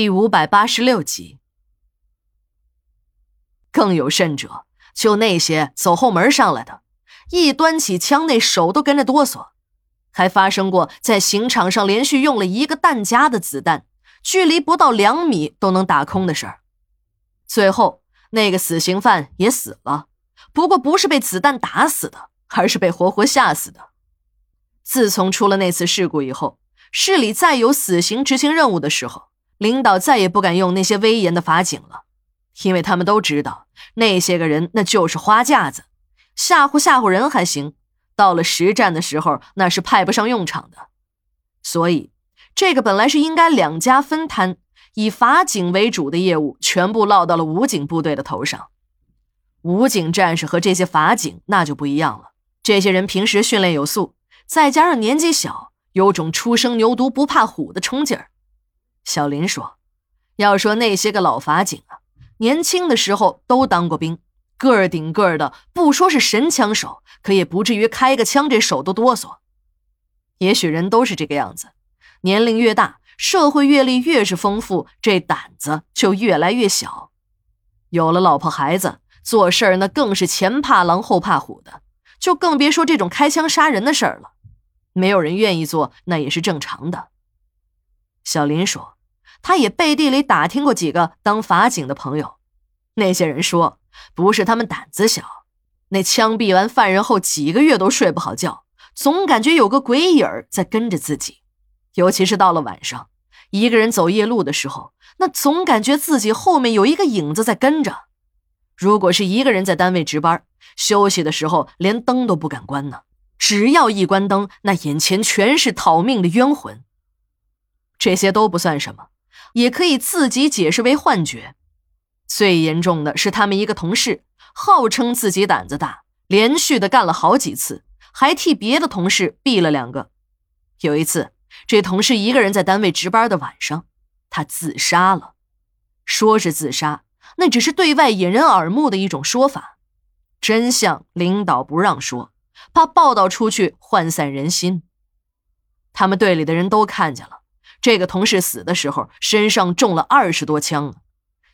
第五百八十六集。更有甚者，就那些走后门上来的，一端起枪，那手都跟着哆嗦。还发生过在刑场上连续用了一个弹夹的子弹，距离不到两米都能打空的事儿。最后，那个死刑犯也死了，不过不是被子弹打死的，而是被活活吓死的。自从出了那次事故以后，市里再有死刑执行任务的时候，领导再也不敢用那些威严的法警了。因为他们都知道，那些个人那就是花架子，吓唬吓唬人还行，到了实战的时候那是派不上用场的。所以，这个本来是应该两家分摊，以法警为主的业务，全部落到了武警部队的头上。武警战士和这些法警那就不一样了，这些人平时训练有素，再加上年纪小，有种初生牛犊不怕虎的冲劲儿。小林说：“要说那些个老法警啊。”年轻的时候都当过兵，个儿顶个儿的，不说是神枪手，可也不至于开个枪这手都哆嗦。也许人都是这个样子，年龄越大，社会阅历越是丰富，这胆子就越来越小。有了老婆孩子，做事儿那更是前怕狼后怕虎的，就更别说这种开枪杀人的事儿了。没有人愿意做，那也是正常的。小林说。他也背地里打听过几个当法警的朋友，那些人说，不是他们胆子小，那枪毙完犯人后几个月都睡不好觉，总感觉有个鬼影儿在跟着自己，尤其是到了晚上，一个人走夜路的时候，那总感觉自己后面有一个影子在跟着。如果是一个人在单位值班，休息的时候连灯都不敢关呢，只要一关灯，那眼前全是讨命的冤魂。这些都不算什么。也可以自己解释为幻觉。最严重的是，他们一个同事号称自己胆子大，连续的干了好几次，还替别的同事毙了两个。有一次，这同事一个人在单位值班的晚上，他自杀了。说是自杀，那只是对外引人耳目的一种说法，真相领导不让说，怕报道出去涣散人心。他们队里的人都看见了。这个同事死的时候，身上中了二十多枪，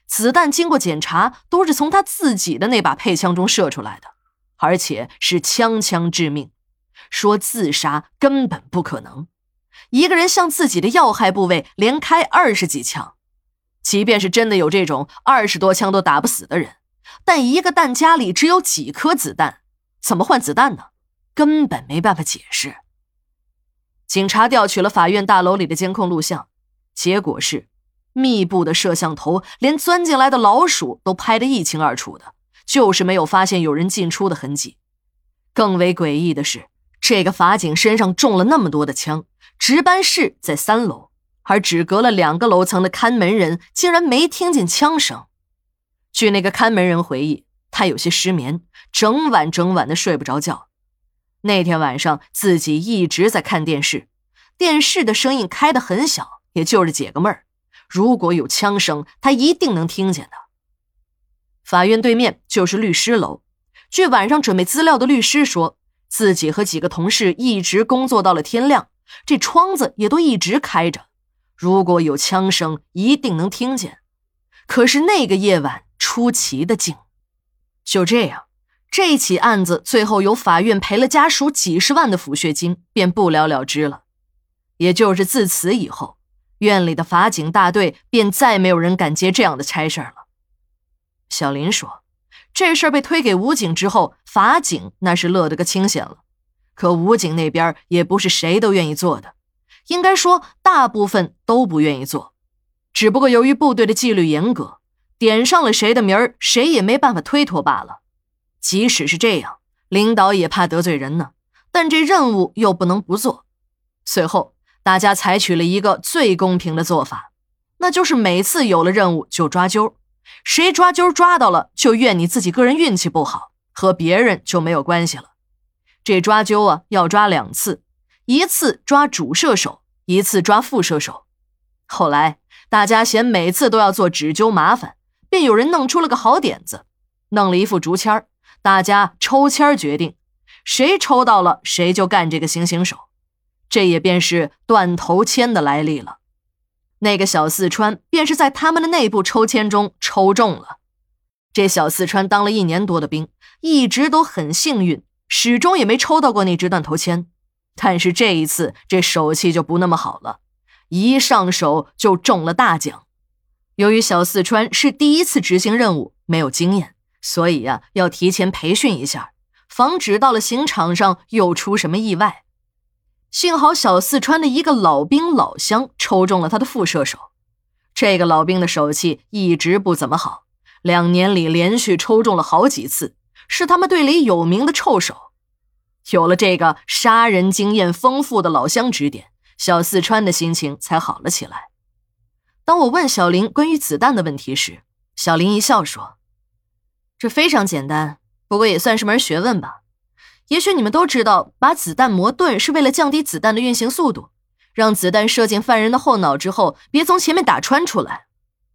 子弹经过检查都是从他自己的那把配枪中射出来的，而且是枪枪致命。说自杀根本不可能，一个人向自己的要害部位连开二十几枪，即便是真的有这种二十多枪都打不死的人，但一个弹夹里只有几颗子弹，怎么换子弹呢？根本没办法解释。警察调取了法院大楼里的监控录像，结果是，密布的摄像头连钻进来的老鼠都拍得一清二楚的，就是没有发现有人进出的痕迹。更为诡异的是，这个法警身上中了那么多的枪，值班室在三楼，而只隔了两个楼层的看门人竟然没听见枪声。据那个看门人回忆，他有些失眠，整晚整晚的睡不着觉。那天晚上，自己一直在看电视，电视的声音开得很小，也就是解个闷儿。如果有枪声，他一定能听见的。法院对面就是律师楼，据晚上准备资料的律师说，自己和几个同事一直工作到了天亮，这窗子也都一直开着。如果有枪声，一定能听见。可是那个夜晚出奇的静，就这样。这起案子最后由法院赔了家属几十万的抚恤金，便不了了之了。也就是自此以后，院里的法警大队便再没有人敢接这样的差事了。小林说：“这事儿被推给武警之后，法警那是乐得个清闲了。可武警那边也不是谁都愿意做的，应该说大部分都不愿意做。只不过由于部队的纪律严格，点上了谁的名儿，谁也没办法推脱罢了。”即使是这样，领导也怕得罪人呢。但这任务又不能不做。随后，大家采取了一个最公平的做法，那就是每次有了任务就抓阄，谁抓阄抓到了，就怨你自己个人运气不好，和别人就没有关系了。这抓阄啊，要抓两次，一次抓主射手，一次抓副射手。后来大家嫌每次都要做纸阄麻烦，便有人弄出了个好点子，弄了一副竹签儿。大家抽签决定，谁抽到了，谁就干这个行刑手。这也便是断头签的来历了。那个小四川便是在他们的内部抽签中抽中了。这小四川当了一年多的兵，一直都很幸运，始终也没抽到过那只断头签。但是这一次，这手气就不那么好了，一上手就中了大奖。由于小四川是第一次执行任务，没有经验，所以呀，要提前培训一下，防止到了刑场上又出什么意外。幸好小四川的一个老兵老乡抽中了他的副射手，这个老兵的手气一直不怎么好，两年里连续抽中了好几次，是他们队里有名的臭手。有了这个杀人经验丰富的老乡指点，小四川的心情才好了起来。当我问小林关于子弹的问题时，小林一笑说：“这非常简单，不过也算是门学问吧。也许你们都知道，把子弹磨钝是为了降低子弹的运行速度，让子弹射进犯人的后脑之后，别从前面打穿出来。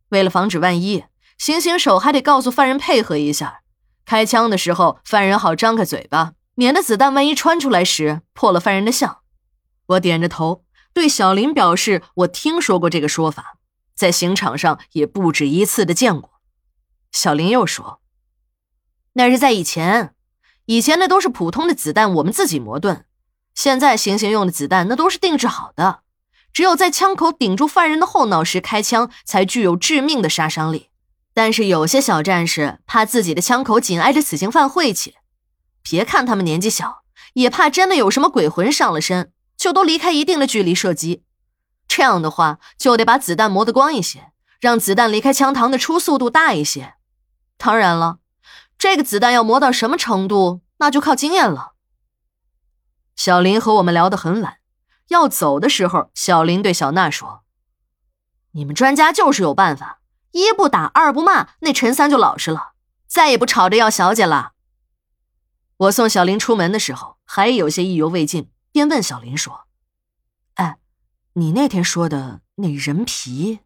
为了防止万一，行刑手还得告诉犯人配合一下，开枪的时候犯人好张开嘴巴，免得子弹万一穿出来时破了犯人的相。”我点着头，对小林表示我听说过这个说法。在刑场上也不止一次的见过，小林又说：“那是在以前，以前那都是普通的子弹，我们自己磨钝。现在行刑用的子弹那都是定制好的，只有在枪口顶住犯人的后脑时开枪，才具有致命的杀伤力。但是有些小战士怕自己的枪口紧挨着死刑犯晦气，别看他们年纪小，也怕真的有什么鬼魂上了身，就都离开一定的距离射击。”这样的话，就得把子弹磨得光一些，让子弹离开枪膛的初速度大一些。当然了，这个子弹要磨到什么程度，那就靠经验了。小林和我们聊得很晚，要走的时候，小林对小娜说：“你们专家就是有办法，一不打，二不骂，那陈三就老实了，再也不吵着要小姐了。”我送小林出门的时候，还有些意犹未尽，便问小林说。哎你那天说的那人皮。